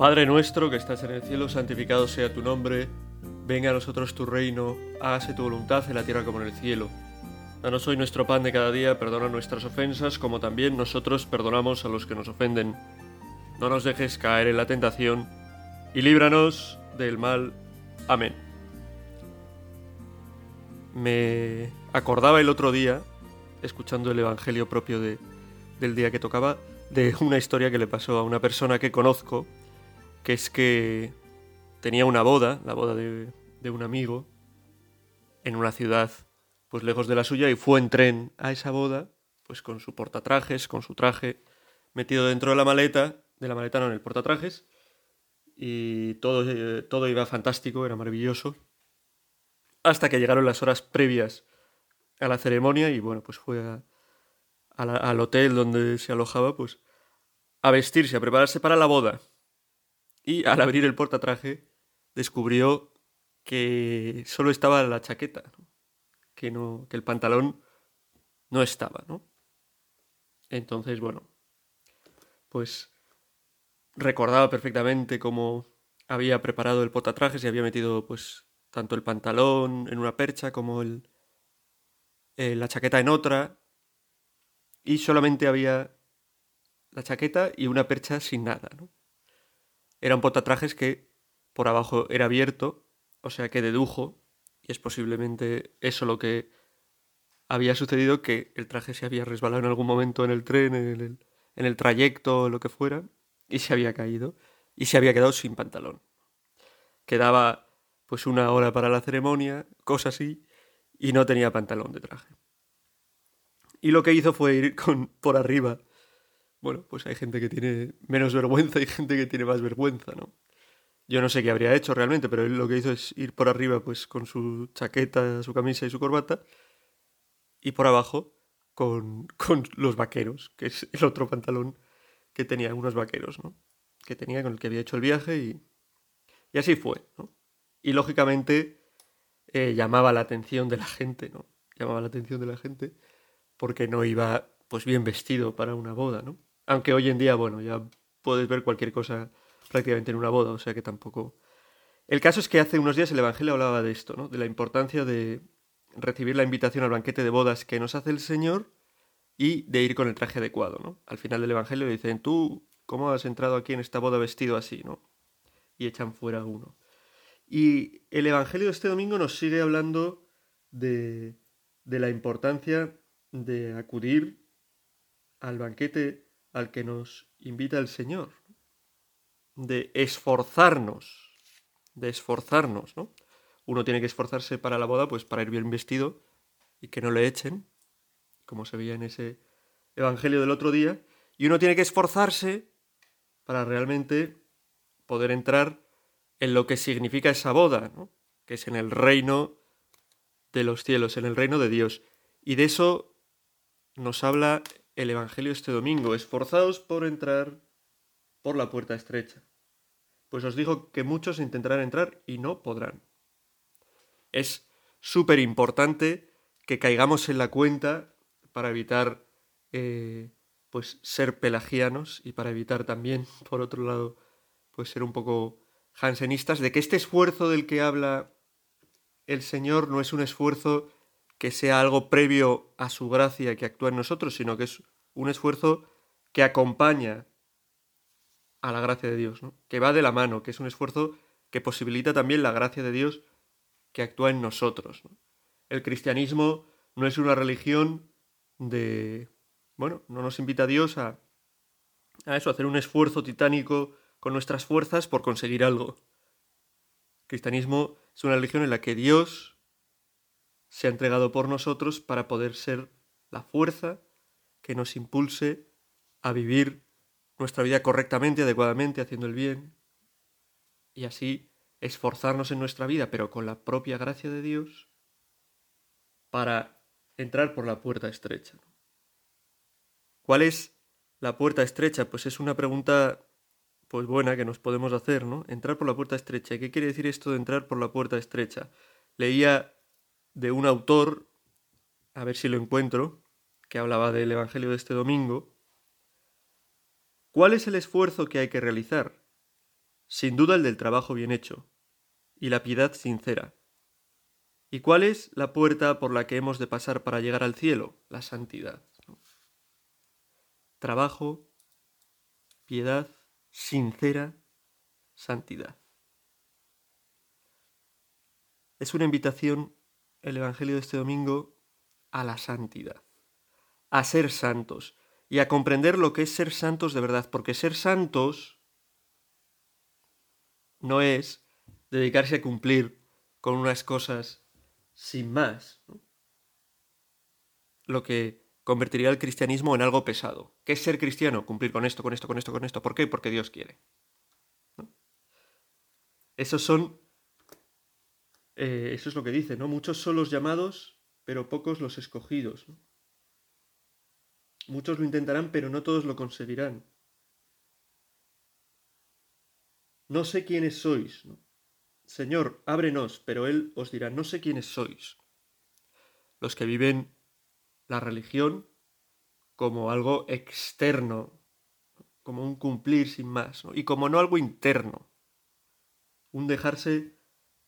Padre nuestro que estás en el cielo, santificado sea tu nombre, venga a nosotros tu reino, hágase tu voluntad en la tierra como en el cielo. Danos hoy nuestro pan de cada día, perdona nuestras ofensas como también nosotros perdonamos a los que nos ofenden. No nos dejes caer en la tentación y líbranos del mal. Amén. Me acordaba el otro día, escuchando el Evangelio propio de, del día que tocaba, de una historia que le pasó a una persona que conozco, que es que tenía una boda, la boda de, de un amigo, en una ciudad pues lejos de la suya y fue en tren a esa boda, pues con su portatrajes, con su traje metido dentro de la maleta, de la maleta no, en el portatrajes, y todo, eh, todo iba fantástico, era maravilloso, hasta que llegaron las horas previas a la ceremonia y bueno, pues fue al hotel donde se alojaba, pues a vestirse, a prepararse para la boda. Y al abrir el portatraje descubrió que solo estaba la chaqueta, ¿no? que, no, que el pantalón no estaba, ¿no? Entonces, bueno, pues recordaba perfectamente cómo había preparado el potatrajes y había metido pues tanto el pantalón en una percha como el, eh, la chaqueta en otra y solamente había la chaqueta y una percha sin nada, ¿no? Era un potatrajes que por abajo era abierto, o sea que dedujo y es posiblemente eso lo que había sucedido, que el traje se había resbalado en algún momento en el tren, en el, en el trayecto, lo que fuera, y se había caído, y se había quedado sin pantalón. Quedaba pues una hora para la ceremonia, cosa así, y no tenía pantalón de traje. Y lo que hizo fue ir con por arriba. Bueno, pues hay gente que tiene menos vergüenza y gente que tiene más vergüenza, ¿no? Yo no sé qué habría hecho realmente, pero él lo que hizo es ir por arriba pues con su chaqueta, su camisa y su corbata y por abajo con, con los vaqueros, que es el otro pantalón que tenía, unos vaqueros, ¿no? Que tenía con el que había hecho el viaje y, y así fue, ¿no? Y lógicamente eh, llamaba la atención de la gente, ¿no? Llamaba la atención de la gente porque no iba pues bien vestido para una boda, ¿no? Aunque hoy en día, bueno, ya puedes ver cualquier cosa prácticamente en una boda, o sea que tampoco... El caso es que hace unos días el Evangelio hablaba de esto, ¿no? De la importancia de recibir la invitación al banquete de bodas que nos hace el Señor y de ir con el traje adecuado, ¿no? Al final del Evangelio dicen, tú, ¿cómo has entrado aquí en esta boda vestido así, ¿no? Y echan fuera uno. Y el Evangelio de este domingo nos sigue hablando de, de la importancia de acudir al banquete al que nos invita el Señor de esforzarnos, de esforzarnos, ¿no? Uno tiene que esforzarse para la boda, pues para ir bien vestido y que no le echen, como se veía en ese evangelio del otro día, y uno tiene que esforzarse para realmente poder entrar en lo que significa esa boda, ¿no? que es en el reino de los cielos, en el reino de Dios. Y de eso nos habla el Evangelio este domingo, esforzados por entrar por la puerta estrecha pues os digo que muchos intentarán entrar y no podrán. Es súper importante que caigamos en la cuenta para evitar eh, pues ser pelagianos y para evitar también, por otro lado, pues ser un poco jansenistas, de que este esfuerzo del que habla el Señor no es un esfuerzo que sea algo previo a su gracia que actúa en nosotros, sino que es un esfuerzo que acompaña a la gracia de Dios, ¿no? que va de la mano, que es un esfuerzo que posibilita también la gracia de Dios que actúa en nosotros. El cristianismo no es una religión de... Bueno, no nos invita a Dios a, a eso, a hacer un esfuerzo titánico con nuestras fuerzas por conseguir algo. El cristianismo es una religión en la que Dios se ha entregado por nosotros para poder ser la fuerza que nos impulse a vivir nuestra vida correctamente, adecuadamente, haciendo el bien, y así esforzarnos en nuestra vida, pero con la propia gracia de Dios, para entrar por la puerta estrecha. ¿Cuál es la puerta estrecha? Pues es una pregunta pues buena que nos podemos hacer, ¿no? Entrar por la puerta estrecha. ¿Qué quiere decir esto de entrar por la puerta estrecha? Leía de un autor, a ver si lo encuentro, que hablaba del Evangelio de este domingo, ¿Cuál es el esfuerzo que hay que realizar? Sin duda el del trabajo bien hecho y la piedad sincera. ¿Y cuál es la puerta por la que hemos de pasar para llegar al cielo? La santidad. Trabajo, piedad, sincera, santidad. Es una invitación, el Evangelio de este domingo, a la santidad, a ser santos y a comprender lo que es ser santos de verdad, porque ser santos no es dedicarse a cumplir con unas cosas sin más, lo que convertiría el cristianismo en algo pesado. ¿Qué es ser cristiano? Cumplir con esto, con esto, con esto, con esto. ¿Por qué? Porque Dios quiere. Esos son eh, eso es lo que dice, ¿no? Muchos son los llamados, pero pocos los escogidos. Muchos lo intentarán, pero no todos lo conseguirán. No sé quiénes sois. Señor, ábrenos, pero Él os dirá, no sé quiénes sois. Los que viven la religión como algo externo, como un cumplir sin más, y como no algo interno, un dejarse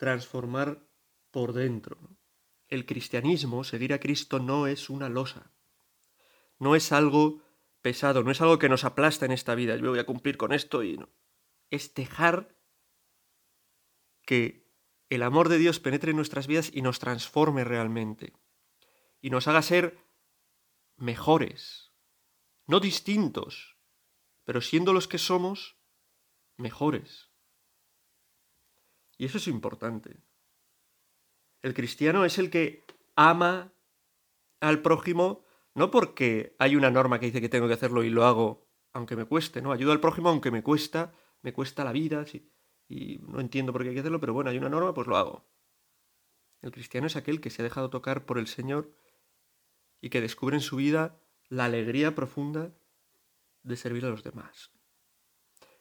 transformar por dentro. El cristianismo, seguir a Cristo, no es una losa. No es algo pesado, no es algo que nos aplasta en esta vida. Yo voy a cumplir con esto y no. Es dejar que el amor de Dios penetre en nuestras vidas y nos transforme realmente. Y nos haga ser mejores. No distintos, pero siendo los que somos, mejores. Y eso es importante. El cristiano es el que ama al prójimo no porque hay una norma que dice que tengo que hacerlo y lo hago aunque me cueste, ¿no? Ayudo al prójimo aunque me cuesta, me cuesta la vida, sí, y no entiendo por qué hay que hacerlo, pero bueno, hay una norma, pues lo hago. El cristiano es aquel que se ha dejado tocar por el Señor y que descubre en su vida la alegría profunda de servir a los demás.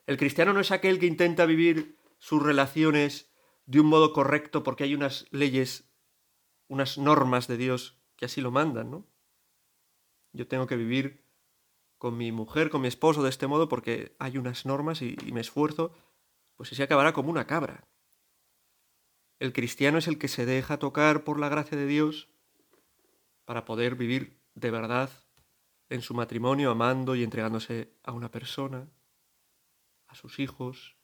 El cristiano no es aquel que intenta vivir sus relaciones de un modo correcto porque hay unas leyes, unas normas de Dios que así lo mandan, ¿no? Yo tengo que vivir con mi mujer, con mi esposo de este modo porque hay unas normas y, me esfuerzo, pues así acabará como una cabra. El cristiano es el que se deja tocar por la gracia de Dios para poder vivir de verdad en su matrimonio, amando y entregándose a una persona, a sus hijos,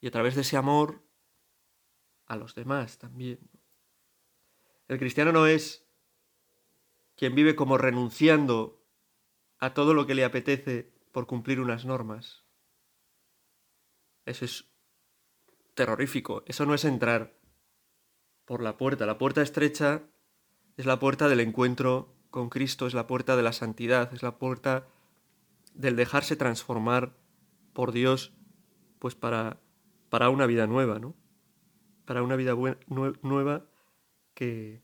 y a través de ese amor a los demás también. El cristiano no es quien vive como renunciando a todo lo que le apetece por cumplir unas normas. Eso es terrorífico. Eso no es entrar por la puerta. La puerta estrecha es la puerta del encuentro con Cristo, es la puerta de la santidad, es la puerta del dejarse transformar por Dios, pues para, para una vida nueva, ¿no? Para una vida nueva que,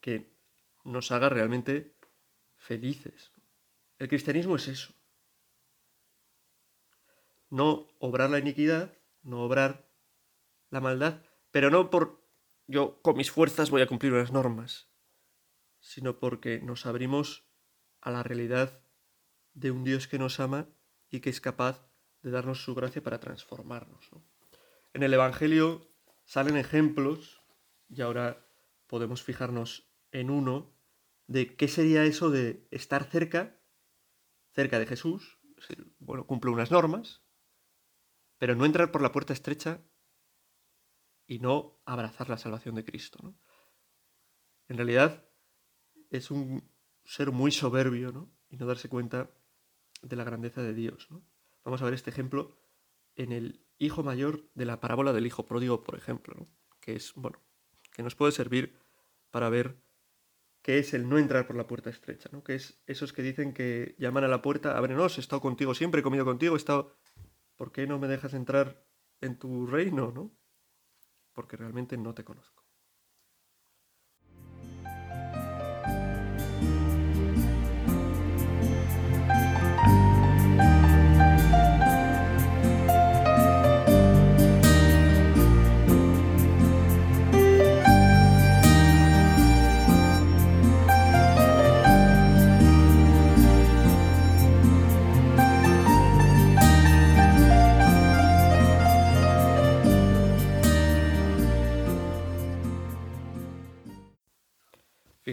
que nos haga realmente felices. El cristianismo es eso. No obrar la iniquidad, no obrar la maldad, pero no por yo con mis fuerzas voy a cumplir unas normas, sino porque nos abrimos a la realidad de un Dios que nos ama y que es capaz de darnos su gracia para transformarnos. En el Evangelio salen ejemplos, y ahora podemos fijarnos en uno, de qué sería eso de estar cerca, cerca de Jesús, bueno, cumple unas normas, pero no entrar por la puerta estrecha y no abrazar la salvación de Cristo. En realidad es un ser muy soberbio ¿no? y no darse cuenta de la grandeza de Dios. Vamos a ver este ejemplo en el hijo mayor de la parábola del hijo pródigo, por ejemplo, que es, bueno, que nos puede servir para ver qué es el no entrar por la puerta estrecha, ¿no? que es esos que dicen que llaman a la puerta, ábrenos, he estado contigo siempre, he comido contigo, he estado... ¿Por qué no me dejas entrar en tu reino, no? Porque realmente no te conozco.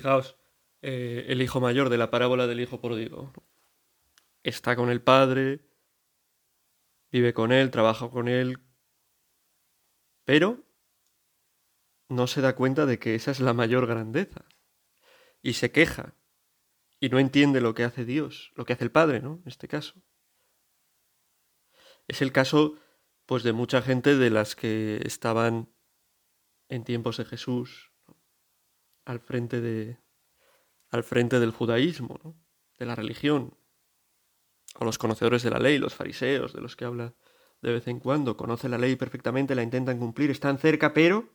Fijaos, eh, el hijo mayor de la parábola del hijo pródigo. Está con el padre, vive con él, trabaja con él, pero no se da cuenta de que esa es la mayor grandeza. Y se queja. Y no entiende lo que hace Dios, lo que hace el Padre, ¿no? En este caso. Es el caso, pues, de mucha gente de las que estaban en tiempos de Jesús, al frente de, al frente del judaísmo, ¿no? de la religión, o los conocedores de la ley, los fariseos, de los que habla de vez en cuando, conocen la ley perfectamente, la intentan cumplir, están cerca, pero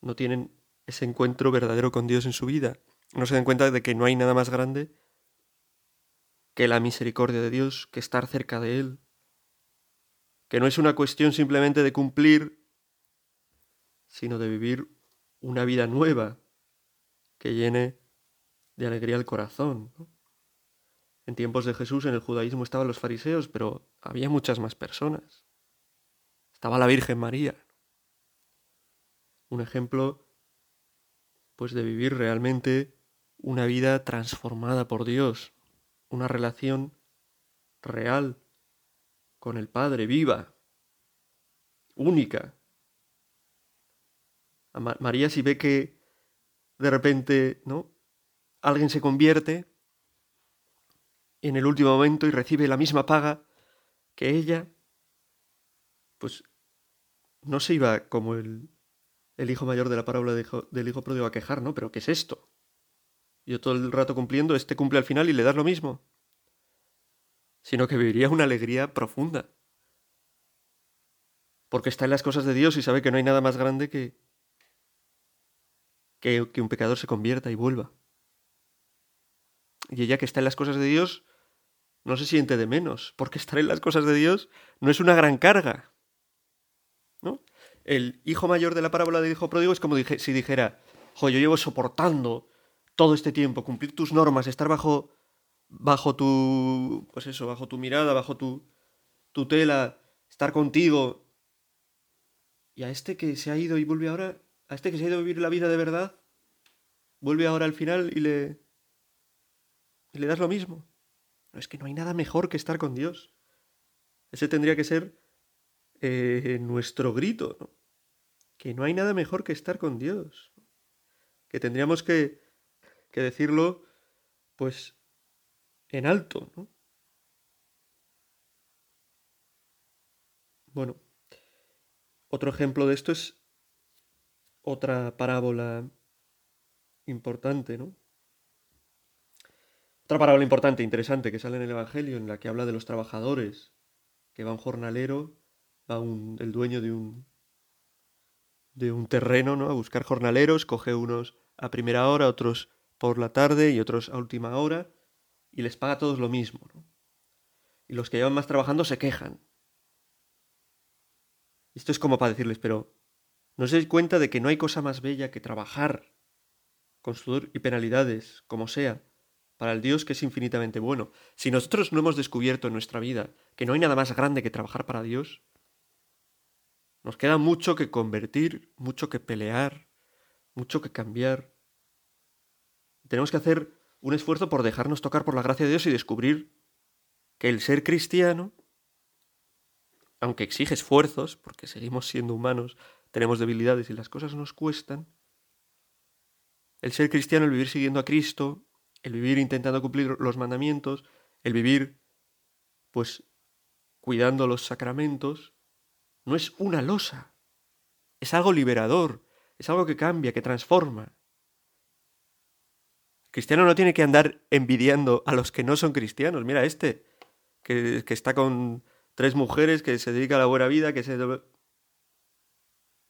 no tienen ese encuentro verdadero con Dios en su vida. No se dan cuenta de que no hay nada más grande que la misericordia de Dios, que estar cerca de Él, que no es una cuestión simplemente de cumplir, sino de vivir una vida nueva que llene de alegría el corazón. En tiempos de Jesús en el judaísmo estaban los fariseos, pero había muchas más personas. Estaba la Virgen María. Un ejemplo, pues, de vivir realmente una vida transformada por Dios, una relación real con el Padre, viva, única. María si ve que de repente, ¿no? Alguien se convierte en el último momento y recibe la misma paga que ella, pues no se iba como el, el hijo mayor de la parábola del hijo pródigo a quejar, ¿no? Pero ¿qué es esto? Yo todo el rato cumpliendo, este cumple al final y le das lo mismo. Sino que viviría una alegría profunda. Porque está en las cosas de Dios y sabe que no hay nada más grande que, que, un pecador se convierta y vuelva. Y ella que está en las cosas de Dios no se siente de menos, porque estar en las cosas de Dios no es una gran carga. ¿No? El hijo mayor de la parábola del hijo pródigo es como si dijera, yo llevo soportando todo este tiempo, cumplir tus normas, estar bajo, bajo tu, pues eso, bajo tu mirada, bajo tu tutela, estar contigo. Y a este que se ha ido y vuelve ahora, a este que se ha ido a vivir la vida de verdad, vuelve ahora al final y le, y le das lo mismo. No, es que no hay nada mejor que estar con Dios. Ese tendría que ser eh, nuestro grito, ¿no? Que no hay nada mejor que estar con Dios. Que tendríamos que, que decirlo, pues, en alto, ¿no? Bueno, otro ejemplo de esto es otra parábola importante, ¿no? Otra parábola importante, interesante, que sale en el Evangelio, en la que habla de los trabajadores, que va un jornalero, va un, el dueño de un, de un terreno, ¿no? A buscar jornaleros, coge unos a primera hora, otros por la tarde y otros a última hora, y les paga a todos lo mismo, ¿no? Y los que llevan más trabajando se quejan. Esto es como para decirles, pero ¿no se dais cuenta de que no hay cosa más bella que trabajar con sudor y penalidades, como sea, para el Dios que es infinitamente bueno. Si nosotros no hemos descubierto en nuestra vida que no hay nada más grande que trabajar para Dios, nos queda mucho que convertir, mucho que pelear, mucho que cambiar. Tenemos que hacer un esfuerzo por dejarnos tocar por la gracia de Dios y descubrir que el ser cristiano, aunque exige esfuerzos, porque seguimos siendo humanos, tenemos debilidades y las cosas nos cuestan, el ser cristiano, el vivir siguiendo a Cristo, el vivir intentando cumplir los mandamientos, el vivir, pues, cuidando los sacramentos, no es una losa, es algo liberador, es algo que cambia, que transforma. Cristiano no tiene que andar envidiando a los que no son cristianos. Mira este, que, que está con tres mujeres, que se dedica a la buena vida, que se...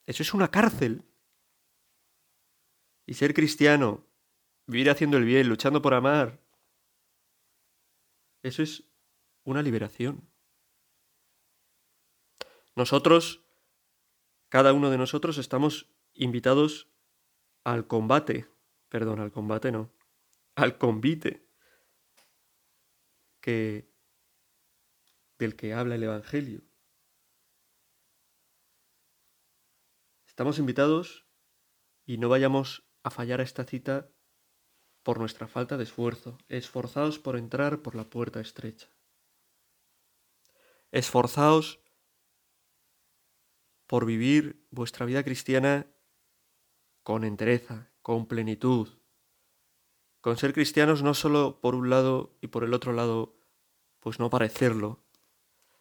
Eso es una cárcel. Y ser cristiano vivir haciendo el bien, luchando por amar. Eso es una liberación. Nosotros, cada uno de nosotros, estamos invitados al combate, perdón, al combate no, al convite que del que habla el evangelio. Estamos invitados y no vayamos a fallar a esta cita por nuestra falta de esfuerzo. Esforzaos por entrar por la puerta estrecha. Esforzaos por vivir vuestra vida cristiana con entereza, con plenitud, con ser cristianos no solo por un lado y por el otro lado, pues no parecerlo,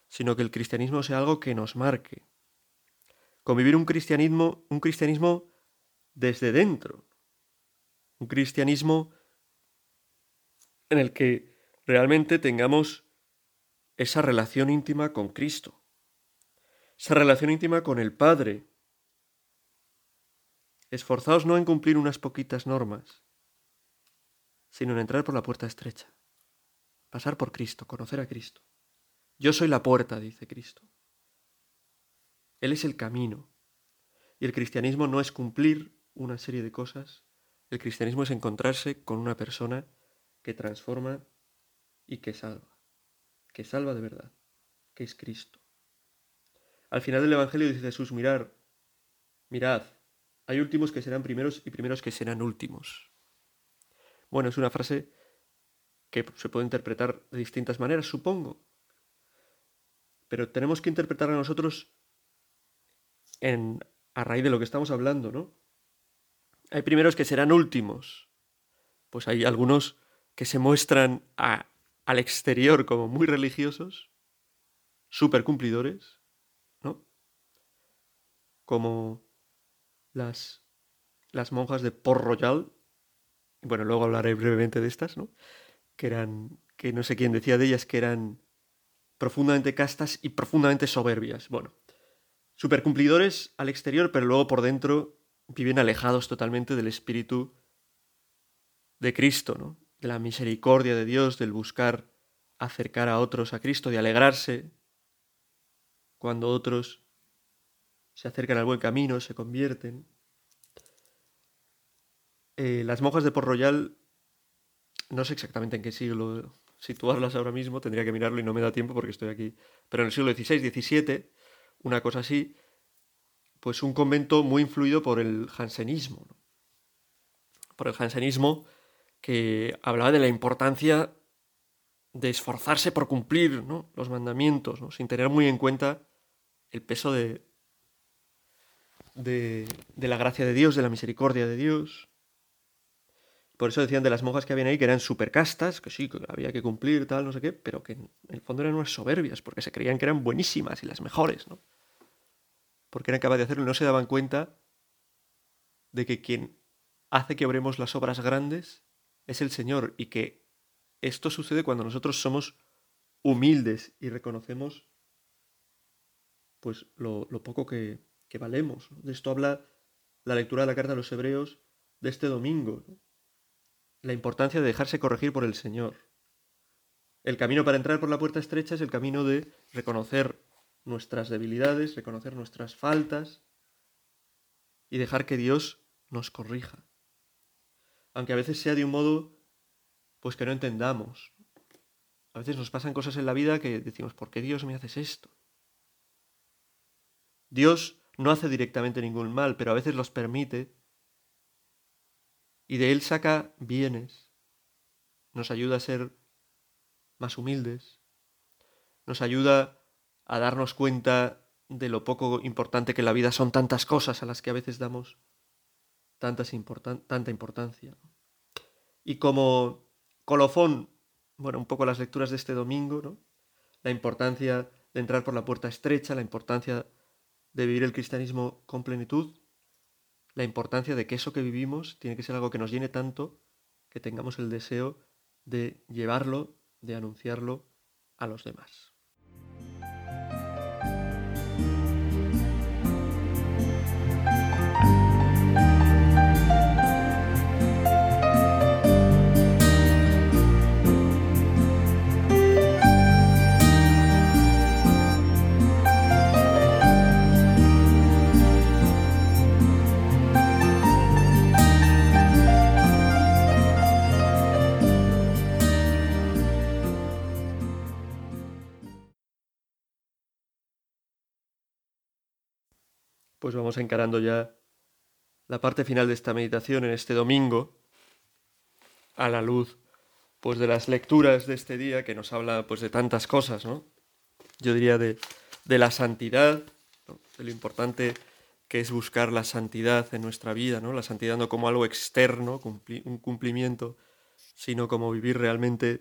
sino que el cristianismo sea algo que nos marque. Con vivir un cristianismo, un cristianismo desde dentro, un cristianismo en el que realmente tengamos esa relación íntima con Cristo, esa relación íntima con el Padre. Esforzaos no en cumplir unas poquitas normas, sino en entrar por la puerta estrecha, pasar por Cristo, conocer a Cristo. Yo soy la puerta, dice Cristo. Él es el camino. Y el cristianismo no es cumplir una serie de cosas, el cristianismo es encontrarse con una persona que transforma y que salva, que salva de verdad, que es Cristo. Al final del Evangelio dice Jesús, mirar, mirad, hay últimos que serán primeros y primeros que serán últimos. Bueno, es una frase que se puede interpretar de distintas maneras, supongo. Pero tenemos que interpretarla nosotros en, a raíz de lo que estamos hablando, ¿no? Hay primeros que serán últimos. Pues hay algunos que se muestran al exterior como muy religiosos, súper cumplidores, ¿no? Como las, monjas de Port Royal. Bueno, luego hablaré brevemente de estas, ¿no? Que eran, que no sé quién decía de ellas, que eran profundamente castas y profundamente soberbias. Bueno, súper cumplidores al exterior, pero luego por dentro viven alejados totalmente del espíritu de Cristo, ¿no? de la misericordia de Dios, del buscar acercar a otros a Cristo, de alegrarse cuando otros se acercan al buen camino, se convierten. Eh, las monjas de Port Royal, no sé exactamente en qué siglo situarlas ahora mismo, tendría que mirarlo y no me da tiempo porque estoy aquí, pero en el siglo XVI, XVII, una cosa así, pues un convento muy influido por el jansenismo. Por el jansenismo que hablaba de la importancia de esforzarse por cumplir los mandamientos, sin tener muy en cuenta el peso de, de, de, la gracia de Dios, de la misericordia de Dios. Por eso decían de las monjas que habían ahí que eran supercastas, que sí, que había que cumplir, tal, no sé qué, pero que en el fondo eran unas soberbias, porque se creían que eran buenísimas y las mejores, ¿no? porque eran capaces de hacerlo y no se daban cuenta de que quien hace que obremos las obras grandes es el Señor y que esto sucede cuando nosotros somos humildes y reconocemos pues lo, poco que, valemos. De esto habla la lectura de la carta a los hebreos de este domingo. La importancia de dejarse corregir por el Señor. El camino para entrar por la puerta estrecha es el camino de reconocer nuestras debilidades, reconocer nuestras faltas y dejar que Dios nos corrija. Aunque a veces sea de un modo pues que no entendamos. A veces nos pasan cosas en la vida que decimos, ¿por qué Dios me haces esto? Dios no hace directamente ningún mal, pero a veces los permite y de él saca bienes, nos ayuda a ser más humildes, nos ayuda a darnos cuenta de lo poco importante que la vida son tantas cosas a las que a veces damos tanta importancia. Y como colofón, bueno, un poco las lecturas de este domingo, ¿no? La importancia de entrar por la puerta estrecha, la importancia de vivir el cristianismo con plenitud, la importancia de que eso que vivimos tiene que ser algo que nos llene tanto que tengamos el deseo de llevarlo, de anunciarlo a los demás. Pues vamos encarando ya la parte final de esta meditación en este domingo, a la luz pues de las lecturas de este día que nos habla pues de tantas cosas, ¿no? Yo diría de, de la santidad, de lo importante que es buscar la santidad en nuestra vida, ¿no? La santidad no como algo externo, un cumplimiento, sino como vivir realmente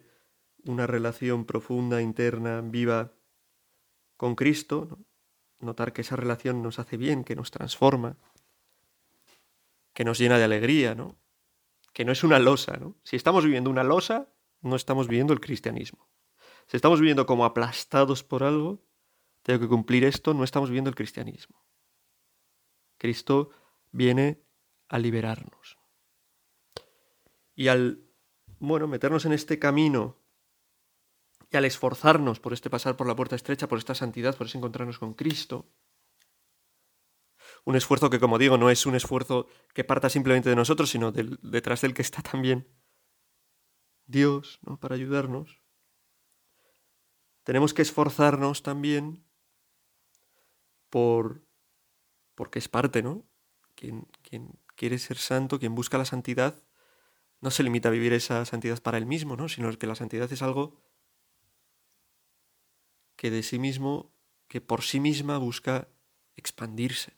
una relación profunda, interna, viva con Cristo, notar que esa relación nos hace bien, que nos transforma, que nos llena de alegría, ¿no? Que no es una losa, ¿no? Si estamos viviendo una losa, no estamos viviendo el cristianismo. Si estamos viviendo como aplastados por algo, tengo que cumplir esto, no estamos viviendo el cristianismo. Cristo viene a liberarnos. Y al, bueno, meternos en este camino y al esforzarnos por este pasar por la puerta estrecha, por esta santidad, por ese encontrarnos con Cristo, un esfuerzo que, como digo, no es un esfuerzo que parta simplemente de nosotros, sino detrás del que está también Dios, ¿no? Para ayudarnos. Tenemos que esforzarnos también por porque es parte, ¿no? Quien, quien quiere ser santo, quien busca la santidad, no se limita a vivir esa santidad para él mismo, ¿no? Sino que la santidad es algo que de sí mismo, que por sí misma busca expandirse.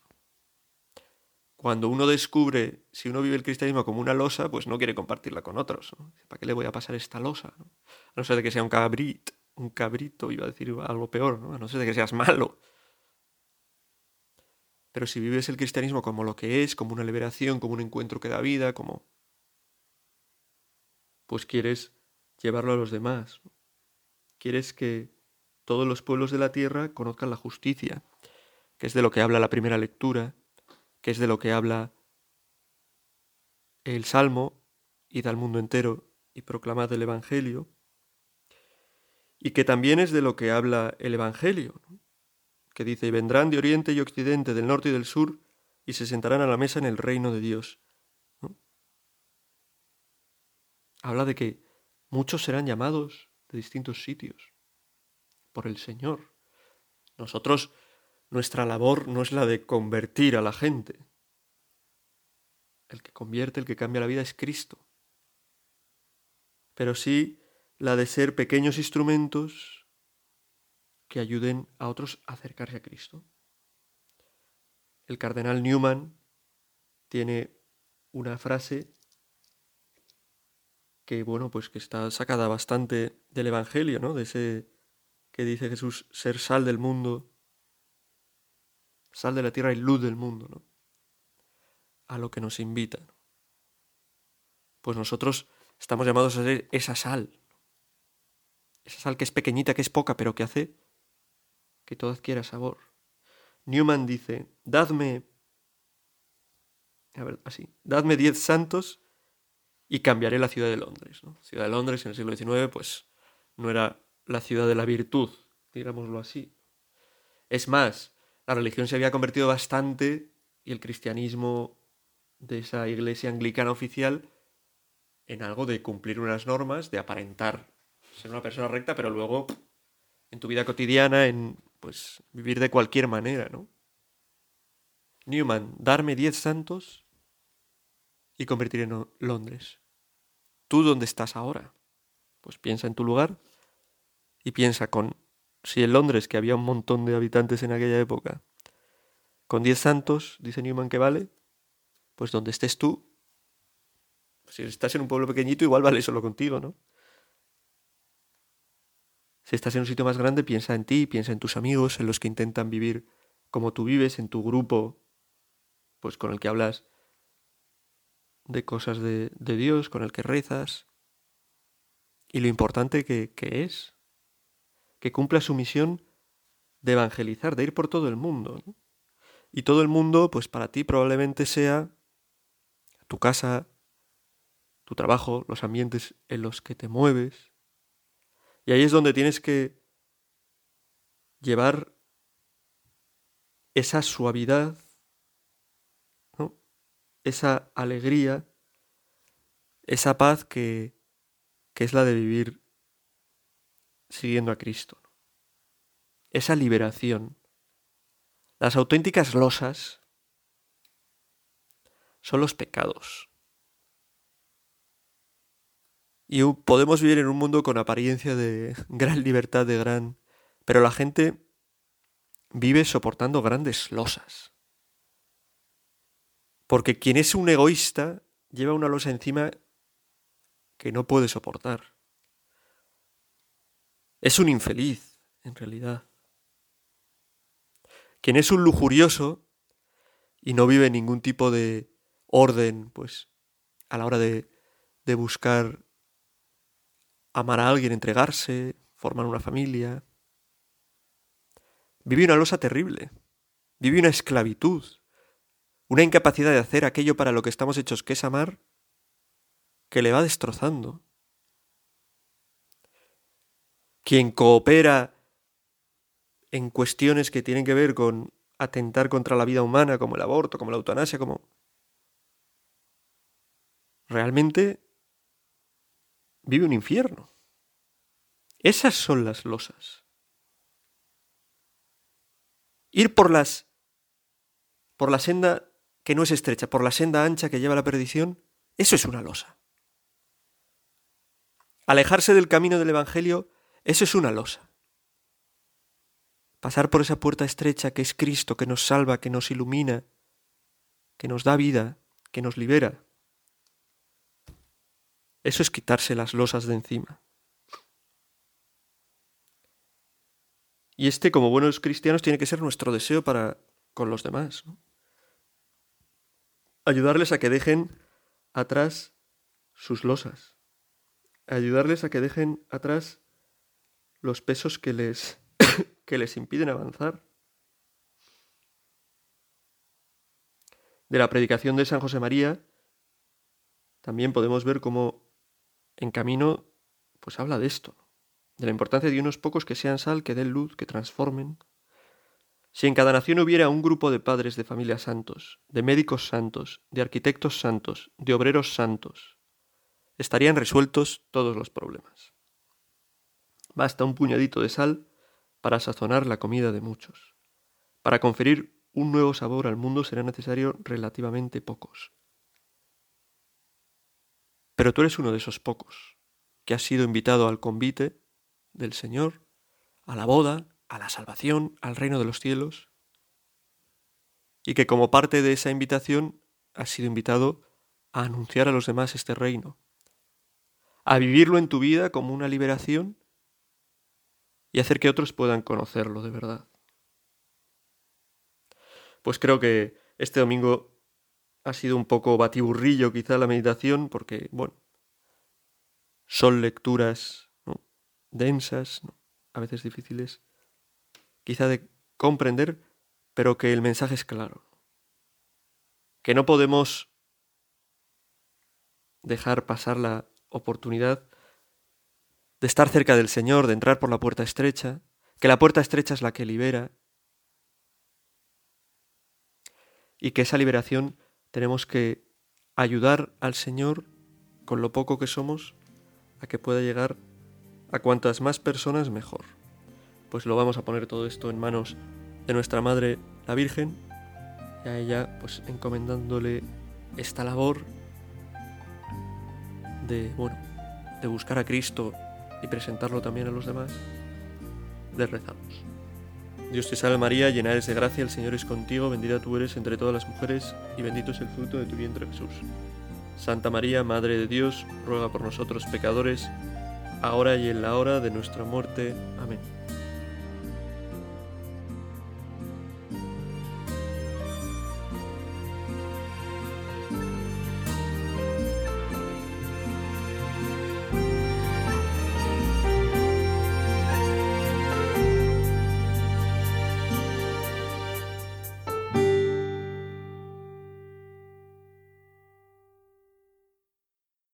Cuando uno descubre, si uno vive el cristianismo como una losa, pues no quiere compartirla con otros. ¿Para qué le voy a pasar esta losa? ¿no? A no ser de que sea un cabrit, un cabrito, iba a decir algo peor, ¿no? A no ser de que seas malo. Pero si vives el cristianismo como lo que es, como una liberación, como un encuentro que da vida, como... Pues quieres llevarlo a los demás. Quieres que todos los pueblos de la tierra conozcan la justicia, que es de lo que habla la primera lectura, que es de lo que habla el Salmo, id al mundo entero y proclamad el Evangelio, y que también es de lo que habla el Evangelio, que dice, y vendrán de oriente y occidente, del norte y del sur, y se sentarán a la mesa en el reino de Dios. Habla de que muchos serán llamados de distintos sitios por el Señor. Nosotros, nuestra labor no es la de convertir a la gente. El que convierte, el que cambia la vida es Cristo. Pero sí la de ser pequeños instrumentos que ayuden a otros a acercarse a Cristo. El cardenal Newman tiene una frase que bueno, pues que está sacada bastante del evangelio, ¿no? De ese que dice Jesús ser sal del mundo, sal de la tierra y luz del mundo, ¿no? A lo que nos invita. Pues nosotros estamos llamados a ser esa sal. Esa sal que es pequeñita, que es poca, pero que hace que todo adquiera sabor. Newman dice, dadme, a ver, así, dadme diez santos y cambiaré la ciudad de Londres. ciudad de Londres en el siglo XIX, pues no era la ciudad de la virtud, digámoslo así. Es más, la religión se había convertido bastante y el cristianismo de esa iglesia anglicana oficial en algo de cumplir unas normas, de aparentar ser una persona recta, pero luego en tu vida cotidiana, en pues vivir de cualquier manera, ¿no? Newman, darme diez santos y convertir en Londres. ¿Tú dónde estás ahora? Pues piensa en tu lugar y piensa con si en Londres, que había un montón de habitantes en aquella época, con diez santos, dice Newman que vale, pues donde estés tú, si estás en un pueblo pequeñito, igual vale solo contigo, ¿no? Si estás en un sitio más grande, piensa en ti, piensa en tus amigos, en los que intentan vivir como tú vives, en tu grupo, pues con el que hablas de cosas de, Dios, con el que rezas, y lo importante que, es, que cumpla su misión de evangelizar, de ir por todo el mundo. Y todo el mundo, pues para ti probablemente sea tu casa, tu trabajo, los ambientes en los que te mueves, y ahí es donde tienes que llevar esa suavidad, esa alegría, esa paz que, que es la de vivir siguiendo a Cristo. Esa liberación. Las auténticas losas son los pecados. Y podemos vivir en un mundo con apariencia de gran libertad, de gran... Pero la gente vive soportando grandes losas. Porque quien es un egoísta lleva una losa encima que no puede soportar. Es un infeliz, en realidad. Quien es un lujurioso y no vive ningún tipo de orden, pues, a la hora de, de buscar amar a alguien, entregarse, formar una familia. Vive una losa terrible, vive una esclavitud, una incapacidad de hacer aquello para lo que estamos hechos, que es amar, que le va destrozando. Quien coopera en cuestiones que tienen que ver con atentar contra la vida humana, como el aborto, como la eutanasia, como... Realmente vive un infierno. Esas son las losas. Ir por las por la senda que no es estrecha, por la senda ancha que lleva a la perdición, eso es una losa. Alejarse del camino del Evangelio, eso es una losa. Pasar por esa puerta estrecha que es Cristo, que nos salva, que nos ilumina, que nos da vida, que nos libera, eso es quitarse las losas de encima. Y este, como buenos cristianos, tiene que ser nuestro deseo para con los demás. Ayudarles a que dejen atrás sus losas. Ayudarles a que dejen atrás los pesos que les, que les impiden avanzar. De la predicación de San José María también podemos ver cómo en camino, pues habla de esto, de la importancia de unos pocos que sean sal, que den luz, que transformen. Si en cada nación hubiera un grupo de padres de familias santos, de médicos santos, de arquitectos santos, de obreros santos, estarían resueltos todos los problemas. Basta un puñadito de sal para sazonar la comida de muchos. Para conferir un nuevo sabor al mundo será necesario relativamente pocos. Pero tú eres uno de esos pocos que has sido invitado al convite del Señor, a la boda, a la salvación, al reino de los cielos, y que como parte de esa invitación has sido invitado a anunciar a los demás este reino, a vivirlo en tu vida como una liberación y hacer que otros puedan conocerlo de verdad. Pues creo que este domingo ha sido un poco batiburrillo quizá la meditación, porque, bueno, son lecturas densas, a veces difíciles, quizá de comprender, pero que el mensaje es claro. Que no podemos dejar pasar la oportunidad de estar cerca del Señor, de entrar por la puerta estrecha, que la puerta estrecha es la que libera, y que esa liberación tenemos que ayudar al Señor con lo poco que somos a que pueda llegar a cuantas más personas mejor. Pues lo vamos a poner todo esto en manos de nuestra Madre la Virgen y a ella pues encomendándole esta labor de bueno, de buscar a Cristo y presentarlo también a los demás, de rezamos. Dios te salve María, llena eres de gracia, el Señor es contigo, bendita tú eres entre todas las mujeres, y bendito es el fruto de tu vientre Jesús. Santa María, Madre de Dios, ruega por nosotros pecadores, ahora y en la hora de nuestra muerte. Amén.